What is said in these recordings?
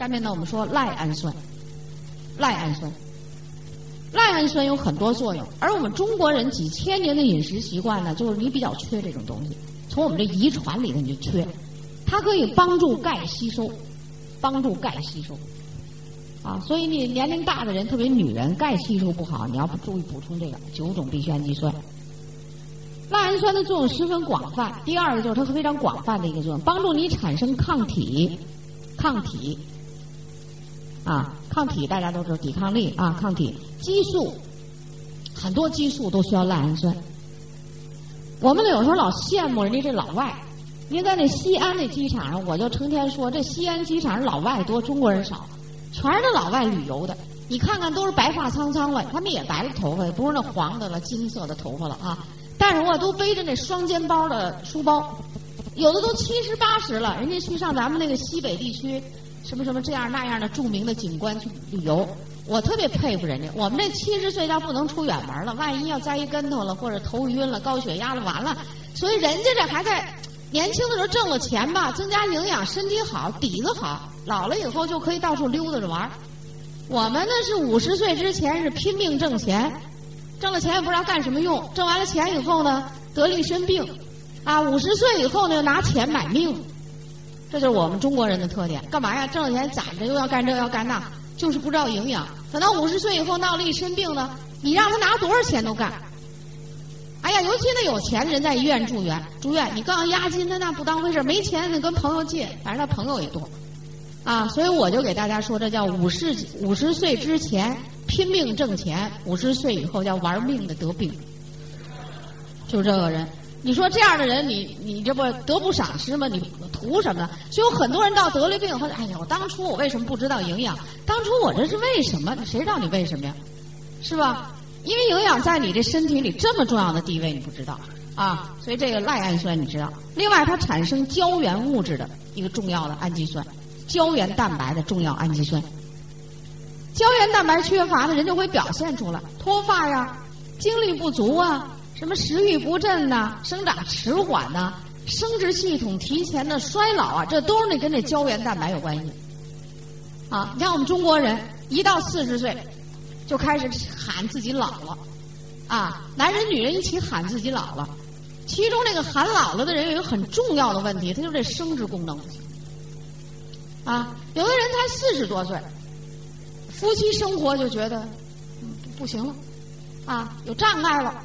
下面呢，我们说赖氨酸。赖氨酸，赖氨酸有很多作用，而我们中国人几千年的饮食习惯呢，就是你比较缺这种东西，从我们这遗传里头你就缺。它可以帮助钙吸收，帮助钙吸收。啊，所以你年龄大的人，特别女人，钙吸收不好，你要注意补充这个九种必需氨基酸。赖氨酸的作用十分广泛。第二个就是它是非常广泛的一个作用，帮助你产生抗体，抗体。啊，抗体大家都知道，抵抗力啊，抗体激素，很多激素都需要赖氨酸。我们有时候老羡慕人家这老外，您在那西安那机场上，我就成天说这西安机场上老外多，中国人少，全是那老外旅游的。你看看都是白发苍苍了，他们也白了头发，不是那黄的了、金色的头发了啊。但是我都背着那双肩包的书包，有的都七十八十了，人家去上咱们那个西北地区。什么什么这样那样的著名的景观去旅游，我特别佩服人家。我们这七十岁要不能出远门了，万一要栽一跟头了，或者头晕了、高血压了，完了。所以人家这还在年轻的时候挣了钱吧，增加营养，身体好，底子好，老了以后就可以到处溜达着玩。我们呢是五十岁之前是拼命挣钱，挣了钱也不知道干什么用，挣完了钱以后呢得了一身病，啊，五十岁以后呢拿钱买命。这就是我们中国人的特点，干嘛呀？挣了钱攒着，又要干这要干那，就是不知道营养。等到五十岁以后闹了一身病呢，你让他拿多少钱都干。哎呀，尤其那有钱的人在医院住院，住院你告诉押金，他那不当回事没钱得跟朋友借，反正他朋友也多，啊，所以我就给大家说，这叫五十五十岁之前拼命挣钱，五十岁以后叫玩命的得病，就这个人。你说这样的人，你你这不得不赏识吗？你图什么？所以有很多人到得了病以后，哎呀，我当初我为什么不知道营养？当初我这是为什么？谁知道你为什么呀？是吧？因为营养在你这身体里这么重要的地位，你不知道啊。所以这个赖氨酸你知道。另外，它产生胶原物质的一个重要的氨基酸，胶原蛋白的重要氨基酸。胶原蛋白缺乏的，人就会表现出来脱发呀，精力不足啊。什么食欲不振呐，生长迟缓呐，生殖系统提前的衰老啊，这都是那跟那胶原蛋白有关系。啊，你像我们中国人一到四十岁，就开始喊自己老了，啊，男人女人一起喊自己老了。其中那个喊老了的人有一个很重要的问题，他就这生殖功能。啊，有的人才四十多岁，夫妻生活就觉得不行了，啊，有障碍了。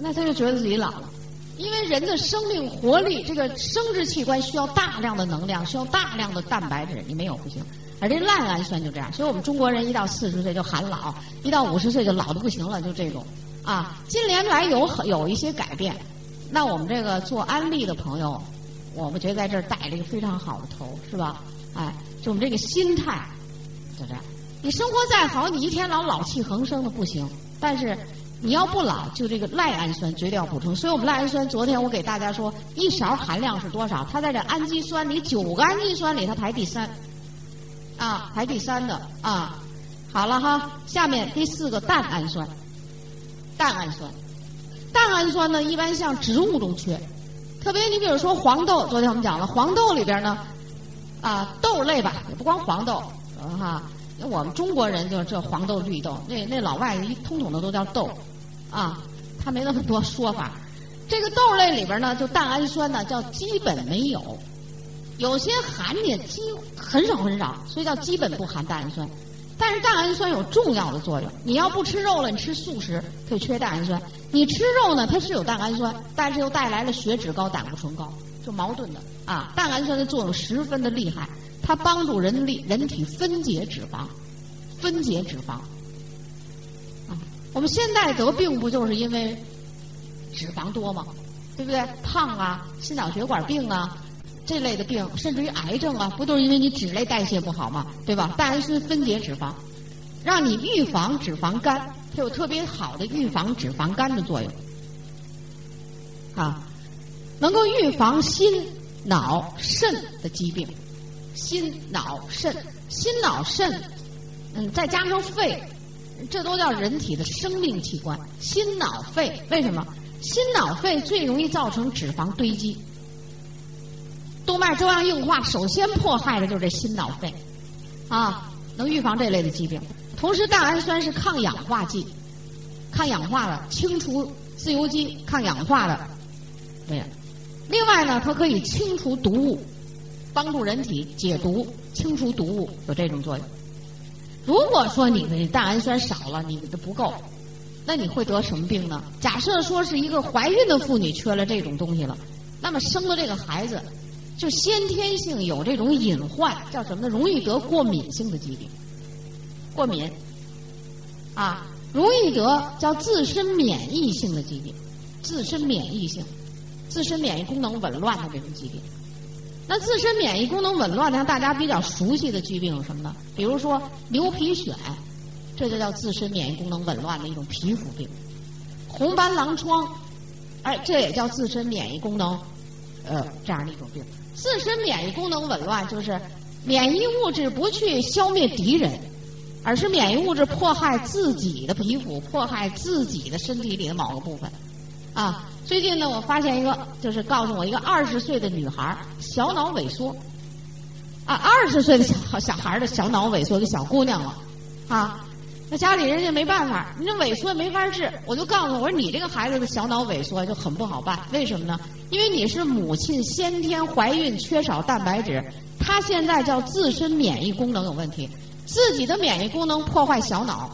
那他就觉得自己老了，因为人的生命活力，这个生殖器官需要大量的能量，需要大量的蛋白质，你没有不行。而这赖氨酸就这样，所以我们中国人一到四十岁就喊老，一到五十岁就老的不行了，就这种。啊，近年来有有一些改变，那我们这个做安利的朋友，我们觉得在这儿带了一个非常好的头，是吧？哎，就我们这个心态，就这样。你生活再好，你一天老老气横生的不行，但是。你要不老，就这个赖氨酸绝对要补充。所以我们赖氨酸，昨天我给大家说，一勺含量是多少？它在这氨基酸里，九个氨基酸里，它排第三，啊，排第三的啊。好了哈，下面第四个蛋氨酸，蛋氨酸，蛋氨酸呢，一般像植物中缺，特别你比如说黄豆，昨天我们讲了，黄豆里边呢，啊，豆类吧，也不光黄豆，哈。我们中国人就是这黄豆绿豆，那那老外一通统的都叫豆，啊，他没那么多说法。这个豆类里边呢，就蛋氨酸呢，叫基本没有，有些含的基很少很少，所以叫基本不含蛋氨酸。但是蛋氨酸有重要的作用，你要不吃肉了，你吃素食可以缺蛋氨酸；你吃肉呢，它是有蛋氨酸，但是又带来了血脂高、胆固醇高，就矛盾的啊。蛋氨酸的作用十分的厉害。它帮助人力人体分解脂肪，分解脂肪。啊，我们现在得病不就是因为脂肪多吗？对不对？胖啊，心脑血管病啊，这类的病，甚至于癌症啊，不都是因为你脂类代谢不好吗？对吧？蛋氨酸分解脂肪，让你预防脂肪肝，它有特别好的预防脂肪肝的作用。啊，能够预防心、脑、肾的疾病。心脑肾，心脑肾，嗯，再加上肺，这都叫人体的生命器官。心脑肺为什么？心脑肺最容易造成脂肪堆积，动脉粥样硬化，首先迫害的就是这心脑肺。啊，能预防这类的疾病。同时，蛋氨酸是抗氧化剂，抗氧化的，清除自由基，抗氧化的。对。另外呢，它可以清除毒物，帮助人体解毒、清除毒物，有这种作用。如果说你的蛋氨酸少了，你的不够，那你会得什么病呢？假设说是一个怀孕的妇女缺了这种东西了，那么生的这个孩子就先天性有这种隐患，叫什么呢？容易得过敏性的疾病，过敏啊，容易得叫自身免疫性的疾病，自身免疫性。自身免疫功能紊乱的这种疾病，那自身免疫功能紊乱，像大家比较熟悉的疾病有什么呢？比如说牛皮癣，这就叫自身免疫功能紊乱的一种皮肤病；红斑狼疮，哎，这也叫自身免疫功能呃这样的一种病。自身免疫功能紊乱就是免疫物质不去消灭敌人，而是免疫物质迫害自己的皮肤，迫害自己的身体里的某个部分。啊，最近呢，我发现一个，就是告诉我一个二十岁的女孩小脑萎缩，啊，二十岁的小小孩的小脑萎缩，个小姑娘了，啊，那家里人家没办法，你这萎缩没法治，我就告诉我说，你这个孩子的小脑萎缩就很不好办，为什么呢？因为你是母亲先天怀孕缺少蛋白质，她现在叫自身免疫功能有问题，自己的免疫功能破坏小脑，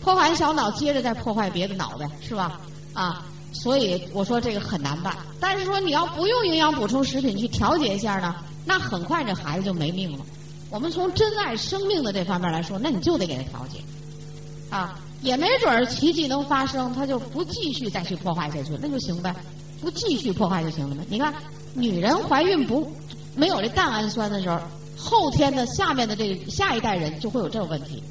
破坏小脑，接着再破坏别的脑袋，是吧？啊，所以我说这个很难办。但是说你要不用营养补充食品去调节一下呢，那很快这孩子就没命了。我们从珍爱生命的这方面来说，那你就得给他调节。啊，也没准儿奇迹能发生，他就不继续再去破坏下去，那就行呗，不继续破坏就行了呗。你看，女人怀孕不没有这蛋氨酸的时候，后天的下面的这个下一代人就会有这个问题。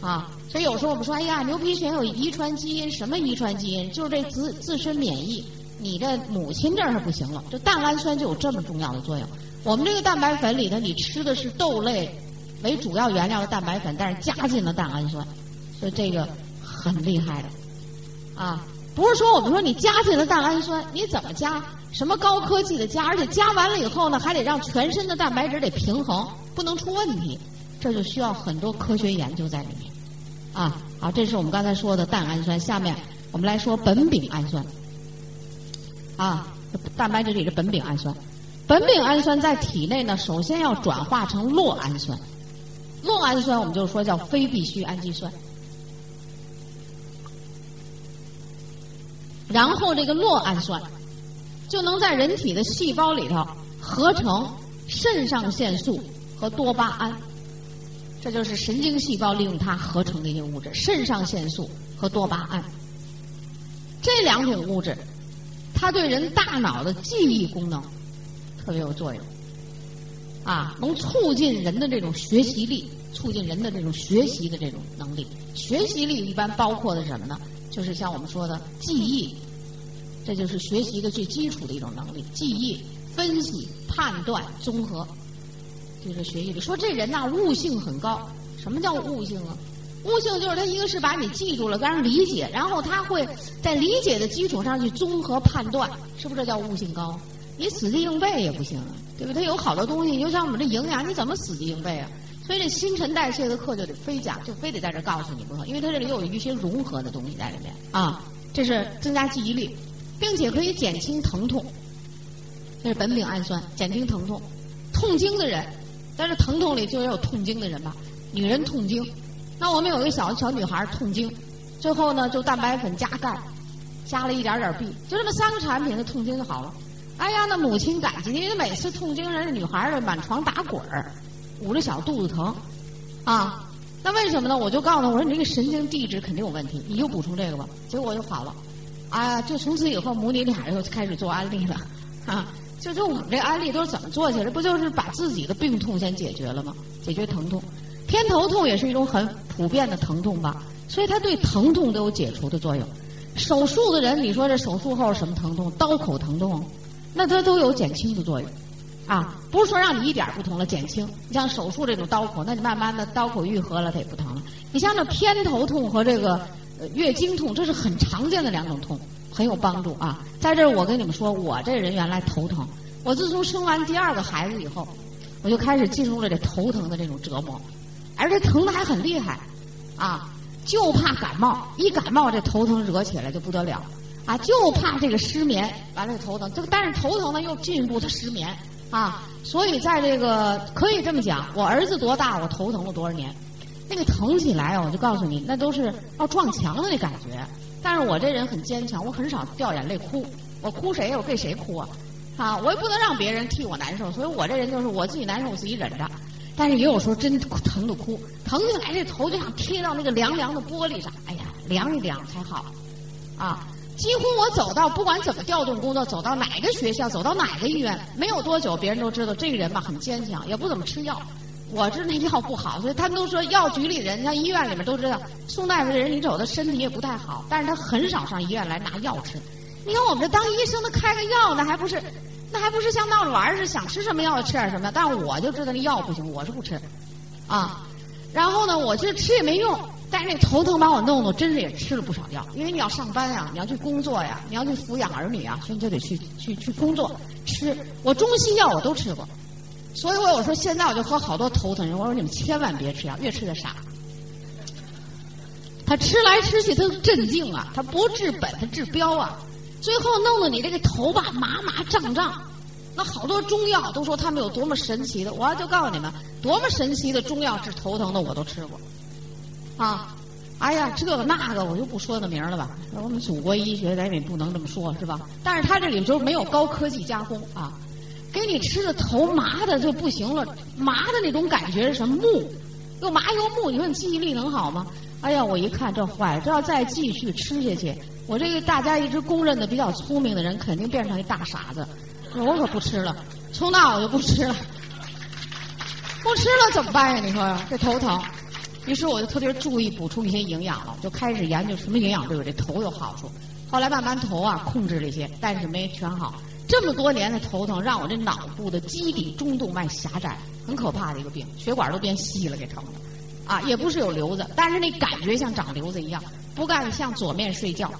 啊，所以有时候我们说，哎呀，牛皮癣有遗传基因，什么遗传基因？就是这自自身免疫，你的母亲这儿不行了。这蛋氨酸就有这么重要的作用。我们这个蛋白粉里头，你吃的是豆类为主要原料的蛋白粉，但是加进了蛋氨酸，所以这个很厉害的。啊，不是说我们说你加进了蛋氨酸，你怎么加？什么高科技的加？而且加完了以后呢，还得让全身的蛋白质得平衡，不能出问题。这就需要很多科学研究在里面，啊，好，这是我们刚才说的蛋氨酸。下面我们来说苯丙氨酸，啊，蛋白质里的苯丙氨酸。苯丙氨酸在体内呢，首先要转化成酪氨酸，酪氨酸我们就说叫非必需氨基酸。然后这个酪氨酸就能在人体的细胞里头合成肾上腺素和多巴胺。这就是神经细胞利用它合成的一些物质，肾上腺素和多巴胺这两种物质，它对人大脑的记忆功能特别有作用，啊，能促进人的这种学习力，促进人的这种学习的这种能力。学习力一般包括的什么呢？就是像我们说的记忆，这就是学习的最基础的一种能力：记忆、分析、判断、综合。就是学习力，说这人呐悟性很高。什么叫悟性啊？悟性就是他一个是把你记住了，让人理解，然后他会在理解的基础上去综合判断，是不是这叫悟性高？你死记硬背也不行啊，对不对？他有好多东西，就像我们这营养，你怎么死记硬背啊？所以这新陈代谢的课就得非讲，就非得在这告诉你不可，因为它这里有一些融合的东西在里面啊。这是增加记忆力，并且可以减轻疼痛。这是苯丙氨酸，减轻疼痛，痛经的人。但是疼痛里就也有痛经的人吧，女人痛经，那我们有一个小小女孩痛经，最后呢就蛋白粉加钙，加了一点点 B，就这么三个产品，那痛经就好了。哎呀，那母亲感激，因为每次痛经人家女孩儿满床打滚儿，捂着小肚子疼，啊，那为什么呢？我就告诉她，我说你这个神经递质肯定有问题，你就补充这个吧。结果就好了，啊，就从此以后母女俩又开始做安利了，啊。就就我们这安利都是怎么做起来？不就是把自己的病痛先解决了吗？解决疼痛，偏头痛也是一种很普遍的疼痛吧，所以它对疼痛都有解除的作用。手术的人，你说这手术后什么疼痛？刀口疼痛，那它都有减轻的作用，啊，不是说让你一点不疼了，减轻。你像手术这种刀口，那你慢慢的刀口愈合了，它也不疼了。你像这偏头痛和这个月经痛，这是很常见的两种痛。很有帮助啊！在这儿我跟你们说，我这人原来头疼。我自从生完第二个孩子以后，我就开始进入了这头疼的这种折磨，而且疼的还很厉害，啊，就怕感冒，一感冒这头疼惹起来就不得了，啊，就怕这个失眠，完了头疼，这个但是头疼呢又进一步他失眠，啊，所以在这个可以这么讲，我儿子多大，我头疼了多少年，那个疼起来啊，我就告诉你，那都是要撞墙的那感觉，但是我这人很坚强，我很少掉眼泪哭，我哭谁呀？我给谁哭啊？啊，我也不能让别人替我难受，所以我这人就是我自己难受，我自己忍着。但是也有时候真疼的哭，疼起来这头就想贴到那个凉凉的玻璃上，哎呀，凉一凉才好。啊，几乎我走到不管怎么调动工作，走到哪个学校，走到哪个医院，没有多久，别人都知道这个人吧很坚强，也不怎么吃药。我这那药不好，所以他们都说药局里人，像医院里面都知道，宋大夫这人你走他身体也不太好，但是他很少上医院来拿药吃。你看我们这当医生的开个药，那还不是？那还不是像闹着玩儿似的，想吃什么药吃点什么。但我就知道那药不行，我是不吃，啊。然后呢，我就吃也没用。但是那头疼把我弄的，真是也吃了不少药。因为你要上班呀，你要去工作呀，你要去抚养儿女啊，所以你就得去去去工作吃。我中西药我都吃过，所以我有时候现在我就和好多头疼人，我说你们千万别吃药，越吃越傻。他吃来吃去，他镇静啊，他不治本，他治标啊。最后弄得你这个头吧麻麻胀胀，那好多中药都说他们有多么神奇的，我就告诉你们，多么神奇的中药治头疼的我都吃过，啊，哎呀这个那个我就不说那名了吧，我们祖国医学咱也不能这么说，是吧？但是他这里就没有高科技加工啊，给你吃的头麻的就不行了，麻的那种感觉是什么木，又麻又木，你说你记忆力能好吗？哎呀，我一看这坏了，这要再继续吃下去。我这个大家一直公认的比较聪明的人，肯定变成一大傻子。我可不吃了，从那我就不吃了。不吃了怎么办呀？你说这头疼。于是我就特别注意补充一些营养了，就开始研究什么营养对我这头有好处。后来慢慢头啊控制了一些，但是没全好。这么多年的头疼，让我这脑部的基底中动脉狭窄，很可怕的一个病，血管都变细了，给疼的。啊，也不是有瘤子，但是那感觉像长瘤子一样，不敢向左面睡觉。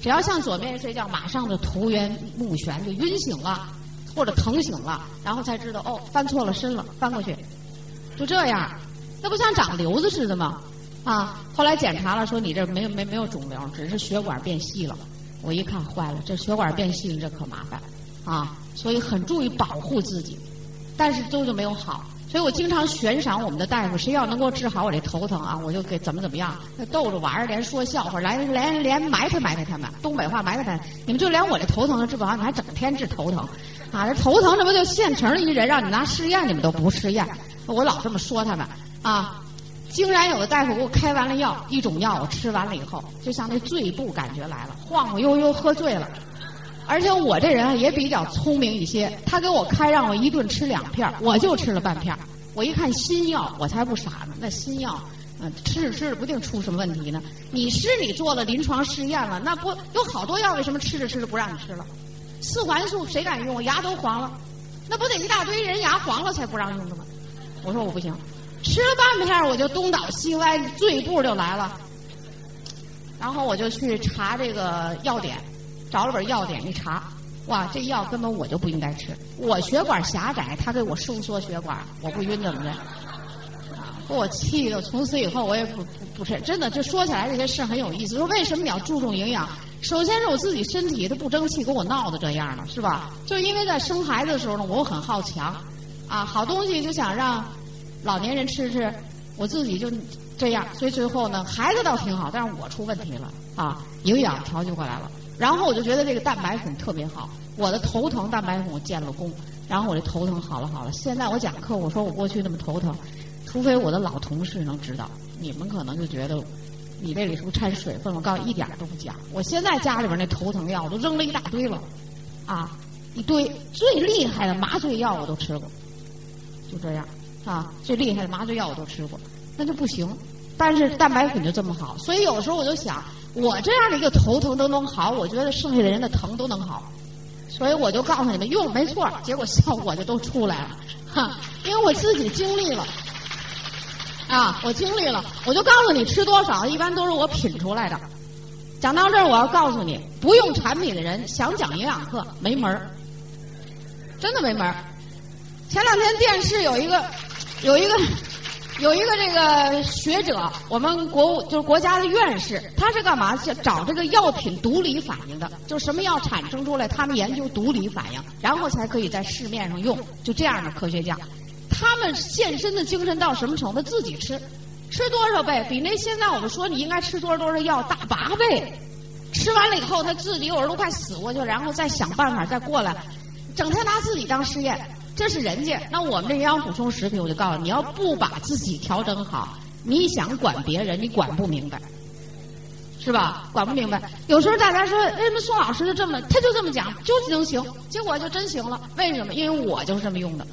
只要向左面睡觉，马上就头晕目眩，就晕醒了，或者疼醒了，然后才知道哦，翻错了身了，翻过去，就这样，那不像长瘤子似的吗？啊，后来检查了，说你这没没没有肿瘤，只是血管变细了。我一看坏了，这血管变细了，这可麻烦啊，所以很注意保护自己，但是都就没有好。所以我经常悬赏我们的大夫，谁要能给我治好我这头疼啊，我就给怎么怎么样，逗着玩儿，连说笑话，来连连埋汰埋汰他们，东北话埋汰他们。你们就连我这头疼都治不好，你还整天治头疼，啊，这头疼这不就现成的一人，让你拿试验，你们都不试验。我老这么说他们啊，竟然有的大夫给我开完了药，一种药我吃完了以后，就像那醉步感觉来了，晃晃悠悠喝醉了。而且我这人也比较聪明一些，他给我开让我一顿吃两片，我就吃了半片。我一看新药，我才不傻呢。那新药，嗯，吃着吃着不定出什么问题呢。你是你做了临床试验了，那不有好多药，为什么吃着吃着不让你吃了？四环素谁敢用？牙都黄了，那不得一大堆人牙黄了才不让用的吗？我说我不行，吃了半片我就东倒西歪，醉步就来了。然后我就去查这个药典。找了本药典一查，哇，这药根本我就不应该吃。我血管狭窄，他给我收缩血管，我不晕怎么的？给我气的，从此以后我也不不不吃。真的，就说起来这些事很有意思。说为什么你要注重营养？首先是我自己身体它不争气，给我闹的这样了，是吧？就因为在生孩子的时候呢，我很好强，啊，好东西就想让老年人吃吃，我自己就这样，所以最后呢，孩子倒挺好，但是我出问题了，啊，营养调节过来了。然后我就觉得这个蛋白粉特别好，我的头疼蛋白粉我建了功，然后我这头疼好了好了。现在我讲课，我说我过去那么头疼，除非我的老同事能知道，你们可能就觉得你这里是不是掺水分？我告诉你，一点都不假。我现在家里边那头疼药我都扔了一大堆了，啊，一堆最厉害的麻醉药我都吃过，就这样啊，最厉害的麻醉药我都吃过，那就不行。但是蛋白粉就这么好，所以有时候我就想。我这样的一个头疼都能好，我觉得剩下的人的疼都能好，所以我就告诉你们用没错，结果效果就都出来了，哈，因为我自己经历了，啊，我经历了，我就告诉你吃多少，一般都是我品出来的。讲到这儿，我要告诉你，不用产品的人想讲营养课没门儿，真的没门儿。前两天电视有一个有一个有一个这个学者，我们国就是国家的院士，他是干嘛？找这个药品毒理反应的，就什么药产生出来，他们研究毒理反应，然后才可以在市面上用。就这样的科学家，他们献身的精神到什么程度？自己吃，吃多少倍？比那现在我们说你应该吃多少多少药大八倍。吃完了以后，他自己有时候都快死过去，然后再想办法再过来，整天拿自己当试验。这是人家，那我们这营养补充食品，我就告诉你，你要不把自己调整好，你想管别人，你管不明白，是吧？管不明白。有时候大家说，为什么宋老师就这么，他就这么讲，就能行，结果就真行了。为什么？因为我就是这么用的，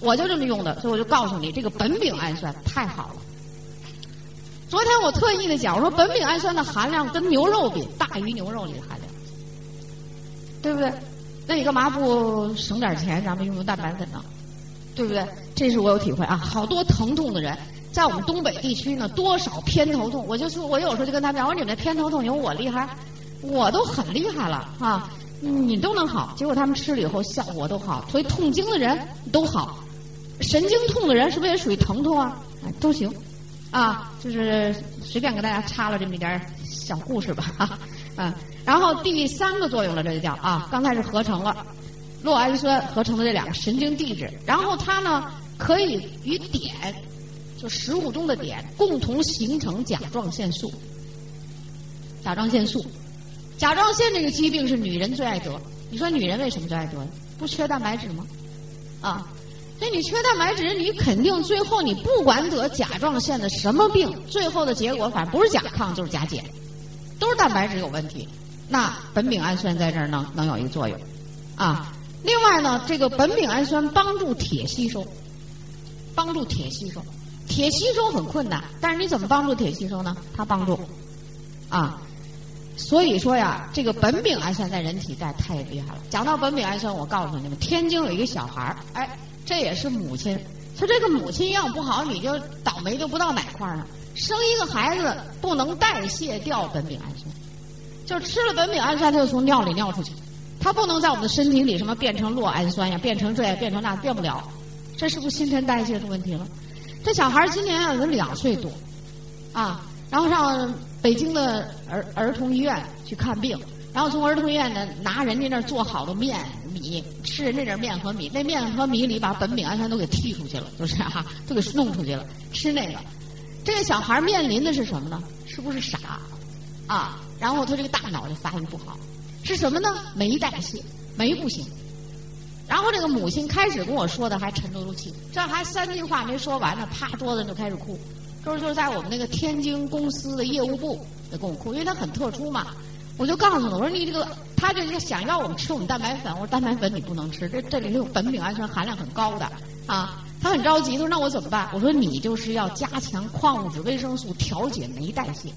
我就这么用的，所以我就告诉你，这个苯丙氨酸太好了。昨天我特意的讲，我说苯丙氨酸的含量跟牛肉比，大于牛肉里的含量，对不对？那你干嘛不省点钱，咱们用用蛋白粉呢？对不对？这是我有体会啊！好多疼痛的人，在我们东北地区呢，多少偏头痛，我就说，我有时候就跟他们讲，我说你们偏头痛有我厉害，我都很厉害了啊！你都能好，结果他们吃了以后效果都好，所以痛经的人都好，神经痛的人是不是也属于疼痛啊？都行，啊，就是随便给大家插了这么一点小故事吧，啊。嗯，然后第三个作用了，这就叫啊，刚才是合成了酪氨酸合成的这两个神经递质，然后它呢可以与碘，就食物中的碘共同形成甲状腺素。甲状腺素，甲状腺这个疾病是女人最爱得。你说女人为什么最爱得？不缺蛋白质吗？啊，所以你缺蛋白质，你肯定最后你不管得甲状腺的什么病，最后的结果反正不是甲亢就是甲减。都是蛋白质有问题，那苯丙氨酸在这儿能能有一个作用，啊，另外呢，这个苯丙氨酸帮助铁吸收，帮助铁吸收，铁吸收很困难，但是你怎么帮助铁吸收呢？它帮助，啊，所以说呀，这个苯丙氨酸在人体在太厉害了。讲到苯丙氨酸，我告诉你们，天津有一个小孩儿，哎，这也是母亲，说这个母亲要不好，你就倒霉就不到哪块儿呢。生一个孩子不能代谢掉苯丙氨酸，就是吃了苯丙氨酸，它就从尿里尿出去，它不能在我们的身体里什么变成酪氨酸呀，变成这，变成那，变不了。这是不是新陈代谢出问题了？这小孩今年有两岁多，啊，然后上北京的儿儿童医院去看病，然后从儿童医院呢拿人家那做好的面米吃人家这面和米，那面和米里把苯丙氨酸都给剔出去了，就是哈，都给弄出去了，吃那个。这个小孩面临的是什么呢？是不是傻啊？然后他这个大脑就发育不好，是什么呢？没代谢，没不行。然后这个母亲开始跟我说的还沉得住气，这还三句话没说完呢，啪桌子就开始哭。就是就是在我们那个天津公司的业务部在跟我哭，因为他很特殊嘛。我就告诉他，我说你这个，他就是想要我们吃我们蛋白粉，我说蛋白粉你不能吃，这这里头有苯丙氨酸含量很高的啊。他很着急，他说：“那我怎么办？”我说：“你就是要加强矿物质、维生素调节酶代谢。”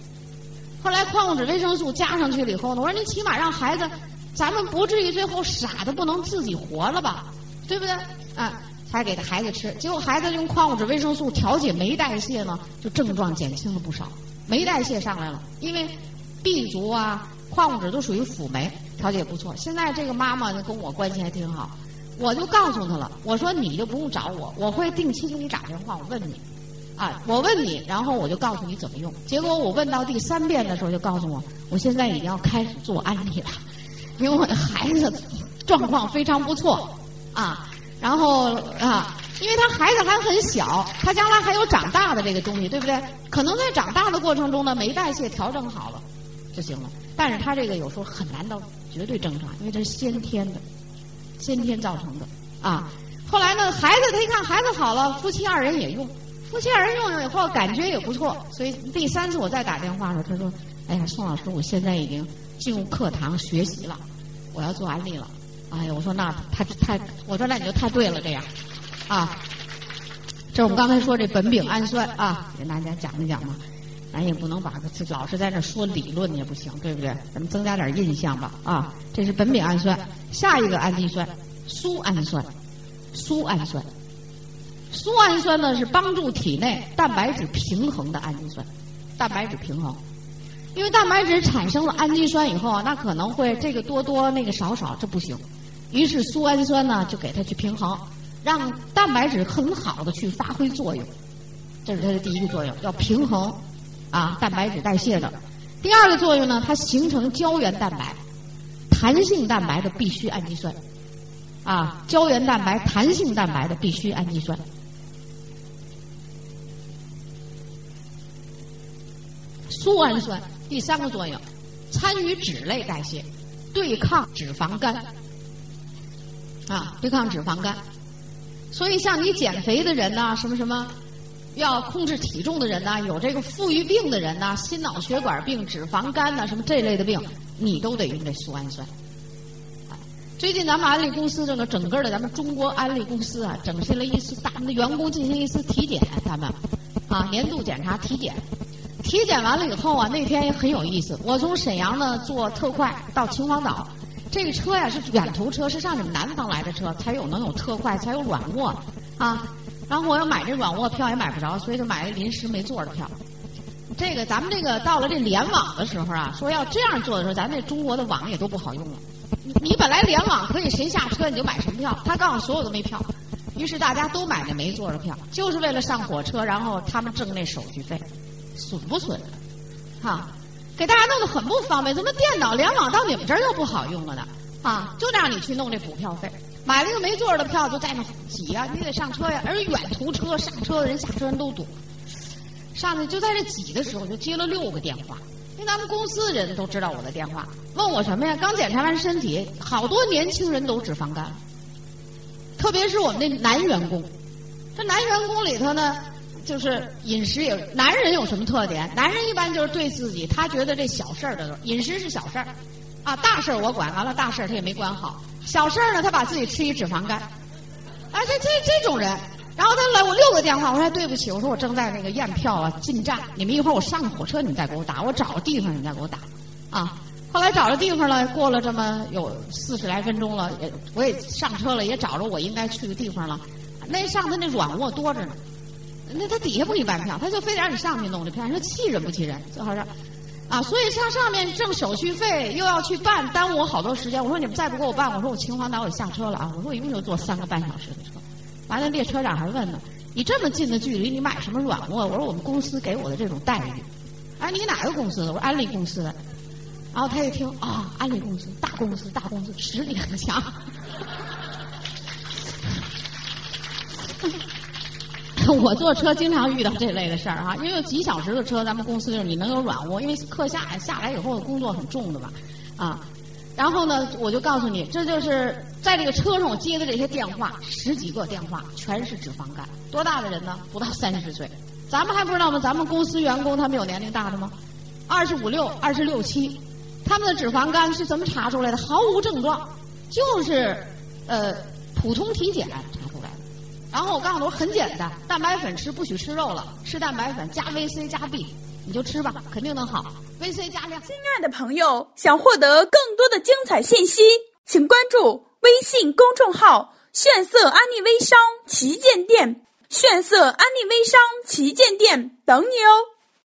后来矿物质、维生素加上去了以后呢，我说：“你起码让孩子，咱们不至于最后傻的不能自己活了吧？对不对？”啊，才给他孩子吃。结果孩子用矿物质、维生素调节酶代谢呢，就症状减轻了不少，酶代谢上来了。因为 B 族啊，矿物质都属于辅酶，调节不错。现在这个妈妈跟我关系还挺好。我就告诉他了，我说你就不用找我，我会定期给你打电话，我问你，啊，我问你，然后我就告诉你怎么用。结果我问到第三遍的时候，就告诉我，我现在已经要开始做安利了，因为我的孩子状况非常不错，啊，然后啊，因为他孩子还很小，他将来还有长大的这个东西，对不对？可能在长大的过程中呢，酶代谢调整好了就行了，但是他这个有时候很难到绝对正常，因为这是先天的。先天造成的啊，后来呢，孩子他一看孩子好了，夫妻二人也用，夫妻二人用了以后感觉也不错，所以第三次我再打电话的时候，他说：“哎呀，宋老师，我现在已经进入课堂学习了，我要做安利了。”哎呀，我说那太太，我说那你就太对了，这样啊，这我们刚才说这苯丙氨酸啊，给大家讲一讲嘛。咱也不能把这老是在那说理论也不行，对不对？咱们增加点印象吧啊！这是苯丙氨酸，下一个氨基酸苏氨酸，苏氨酸，苏氨酸呢是帮助体内蛋白质平衡的氨基酸，蛋白质平衡，因为蛋白质产生了氨基酸以后，那可能会这个多多那个少少，这不行，于是苏氨酸呢就给它去平衡，让蛋白质很好的去发挥作用，这是它的第一个作用，要平衡啊蛋白质代谢的。第二个作用呢，它形成胶原蛋白、弹性蛋白的必需氨基酸啊，胶原蛋白、弹性蛋白的必需氨基酸。苏氨酸第三个作用，参与脂类代谢，对抗脂肪肝啊，对抗脂肪肝。所以，像你减肥的人呢，什么什么，要控制体重的人呢，有这个富裕病的人呢，心脑血管病、脂肪肝呐，什么这类的病，你都得用这苏氨酸。最近咱们安利公司这个整个的咱们中国安利公司啊，整新了一次，大们的员工进行一次体检，咱们啊年度检查体检，体检完了以后啊，那天也很有意思，我从沈阳呢坐特快到秦皇岛。这个车呀是远途车，是上你们南方来的车，才有能有特快，才有软卧啊。然后我要买这软卧票也买不着，所以就买了临时没座的票。这个咱们这个到了这联网的时候啊，说要这样做的时候，咱这中国的网也都不好用了。你你本来联网可以谁下车你就买什么票，他告诉所有都没票，于是大家都买那没座的票，就是为了上火车，然后他们挣那手续费，损不损？哈。给大家弄得很不方便，怎么电脑联网到你们这儿又不好用了呢？啊，就让你去弄这补票费，买了一个没座的票就在那挤呀，你得上车呀，而远途车上车的人下车人都堵，上去就在这挤的时候就接了六个电话，因为咱们公司人都知道我的电话，问我什么呀？刚检查完身体，好多年轻人都脂肪肝，特别是我们那男员工，这男员工里头呢。就是饮食也，男人有什么特点？男人一般就是对自己，他觉得这小事儿的饮食是小事儿，啊，大事儿我管，完了大事儿他也没管好，小事儿呢他把自己吃一脂肪肝，啊，这这这种人，然后他来我六个电话，我说对不起，我说我正在那个验票啊，进站，你们一会儿我上火车，你们再给我打，我找个地方你再给我打，啊，后来找着地方了，过了这么有四十来分钟了，也我也上车了，也找着我应该去的地方了，那上他那软卧多着呢。那他底下不给你办票，他就非得让你上去弄这票，你说气人不气人？最好是，啊，所以上上面挣手续费，又要去办，耽误我好多时间。我说你们再不给我办，我说我秦皇岛我下车了啊！我说我一共就坐三个半小时的车。完了，列车长还问呢，你这么近的距离，你买什么软卧？我说我们公司给我的这种待遇。哎，你哪个公司的？我说安利公司的。然后他一听啊，安利公司，大公司，大公司，实力很强。我坐车经常遇到这类的事儿哈，因为有几小时的车，咱们公司就是你能有软卧，因为课下下来以后工作很重的嘛，啊，然后呢，我就告诉你，这就是在这个车上我接的这些电话，十几个电话全是脂肪肝，多大的人呢？不到三十岁，咱们还不知道吗？咱们公司员工他们有年龄大的吗？二十五六、二十六七，他们的脂肪肝是怎么查出来的？毫无症状，就是呃普通体检。然后我告诉他，我很简单，蛋白粉吃不许吃肉了，吃蛋白粉加 VC 加 B，你就吃吧，肯定能好。VC 加量。亲爱的朋友，想获得更多的精彩信息，请关注微信公众号“炫色安利微商旗舰店”，炫色安利微商旗舰店等你哦。